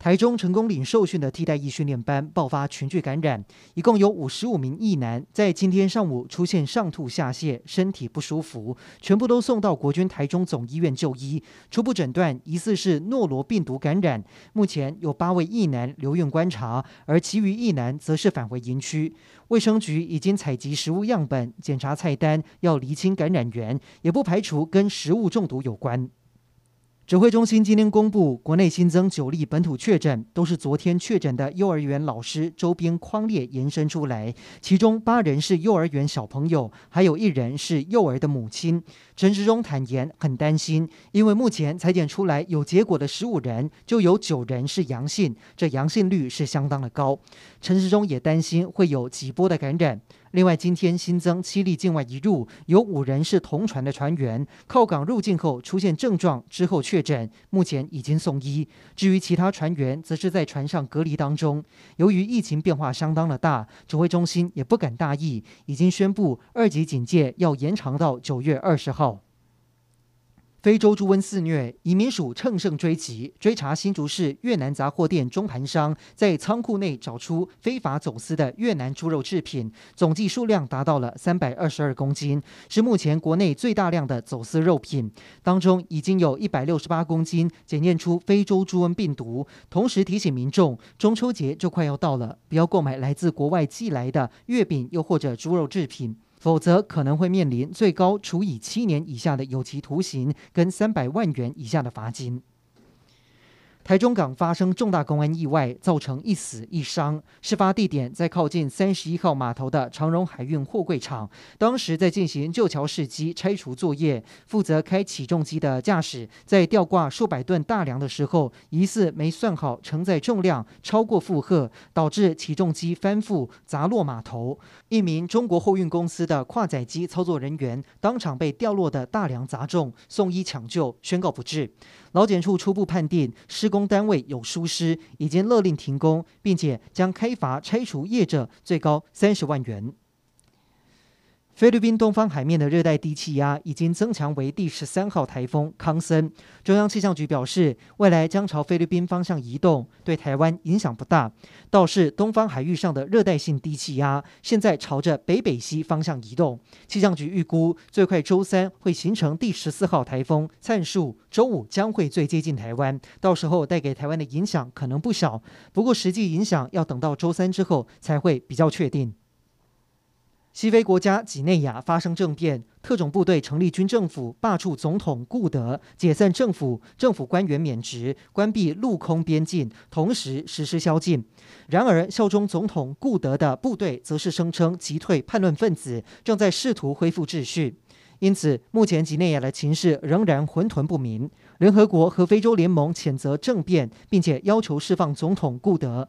台中成功岭受训的替代役训练班爆发群聚感染，一共有五十五名役男在今天上午出现上吐下泻、身体不舒服，全部都送到国军台中总医院就医，初步诊断疑似是诺罗病毒感染。目前有八位役男留院观察，而其余役男则是返回营区。卫生局已经采集食物样本，检查菜单，要厘清感染源，也不排除跟食物中毒有关。指挥中心今天公布，国内新增九例本土确诊，都是昨天确诊的幼儿园老师周边框列延伸出来，其中八人是幼儿园小朋友，还有一人是幼儿的母亲。陈时中坦言很担心，因为目前采检出来有结果的十五人，就有九人是阳性，这阳性率是相当的高。陈时中也担心会有几波的感染。另外，今天新增七例境外移入，有五人是同船的船员，靠港入境后出现症状之后确诊，目前已经送医。至于其他船员，则是在船上隔离当中。由于疫情变化相当的大，指挥中心也不敢大意，已经宣布二级警戒要延长到九月二十号。非洲猪瘟肆虐，移民署乘胜追击，追查新竹市越南杂货店中盘商在仓库内找出非法走私的越南猪肉制品，总计数量达到了三百二十二公斤，是目前国内最大量的走私肉品。当中已经有一百六十八公斤检验出非洲猪瘟病毒。同时提醒民众，中秋节就快要到了，不要购买来自国外寄来的月饼又或者猪肉制品。否则可能会面临最高处以七年以下的有期徒刑跟三百万元以下的罚金。台中港发生重大公安意外，造成一死一伤。事发地点在靠近三十一号码头的长荣海运货柜场，当时在进行旧桥式机拆除作业，负责开起重机的驾驶在吊挂数百吨大梁的时候，疑似没算好承载重量超过负荷，导致起重机翻覆砸落码头。一名中国货运公司的跨载机操作人员当场被掉落的大梁砸中，送医抢救，宣告不治。劳检处初步判定施工单位有疏失，已经勒令停工，并且将开罚拆除业者最高三十万元。菲律宾东方海面的热带低气压已经增强为第十三号台风康森。中央气象局表示，未来将朝菲律宾方向移动，对台湾影响不大。倒是东方海域上的热带性低气压，现在朝着北北西方向移动。气象局预估，最快周三会形成第十四号台风灿树，周五将会最接近台湾，到时候带给台湾的影响可能不小。不过，实际影响要等到周三之后才会比较确定。西非国家几内亚发生政变，特种部队成立军政府，罢黜总统顾德，解散政府，政府官员免职，关闭陆空边境，同时实施宵禁。然而，效忠总统顾德的部队则是声称击退叛乱分子，正在试图恢复秩序。因此，目前几内亚的情势仍然混沌不明。联合国和非洲联盟谴责政变，并且要求释放总统顾德。